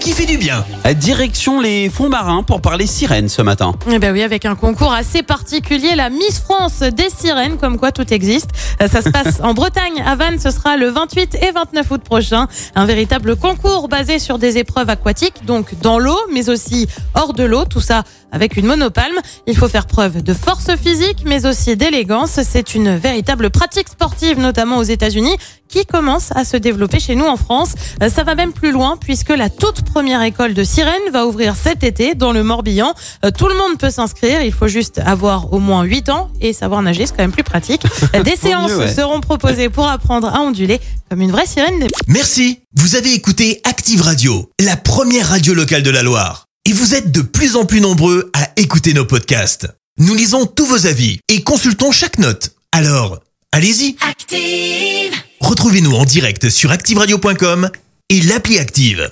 Qui fait du bien Direction les fonds marins pour parler sirènes ce matin. Eh ben oui, avec un concours assez particulier, la Miss France des sirènes, comme quoi tout existe. Euh, Ça se passe en Bretagne, à Vannes, ce sera le 28 et 29 août prochain. Un véritable concours basé sur des épreuves aquatiques, donc dans l'eau, mais aussi hors de l'eau, tout ça avec une monopalme. Il faut faire preuve de force physique, mais aussi d'élégance. C'est une véritable pratique sportive, notamment aux États-Unis, qui commence à se développer chez nous en France. Euh, Ça va même plus loin, puisque la toute première école de sirènes va ouvrir cet été dans le Morbihan. Euh, Tout le monde peut s'inscrire, il faut juste avoir au moins 8 ans et savoir nager, c'est quand même plus pratique. Des séances mieux, ouais. seront proposées pour apprendre à onduler comme une vraie sirène. Merci. Vous avez écouté Active Radio, la première radio locale de la Loire. Et vous êtes de plus en plus nombreux à écouter nos podcasts. Nous lisons tous vos avis et consultons chaque note. Alors, allez-y. Active. Retrouvez-nous en direct sur activeradio.com et l'appli Active.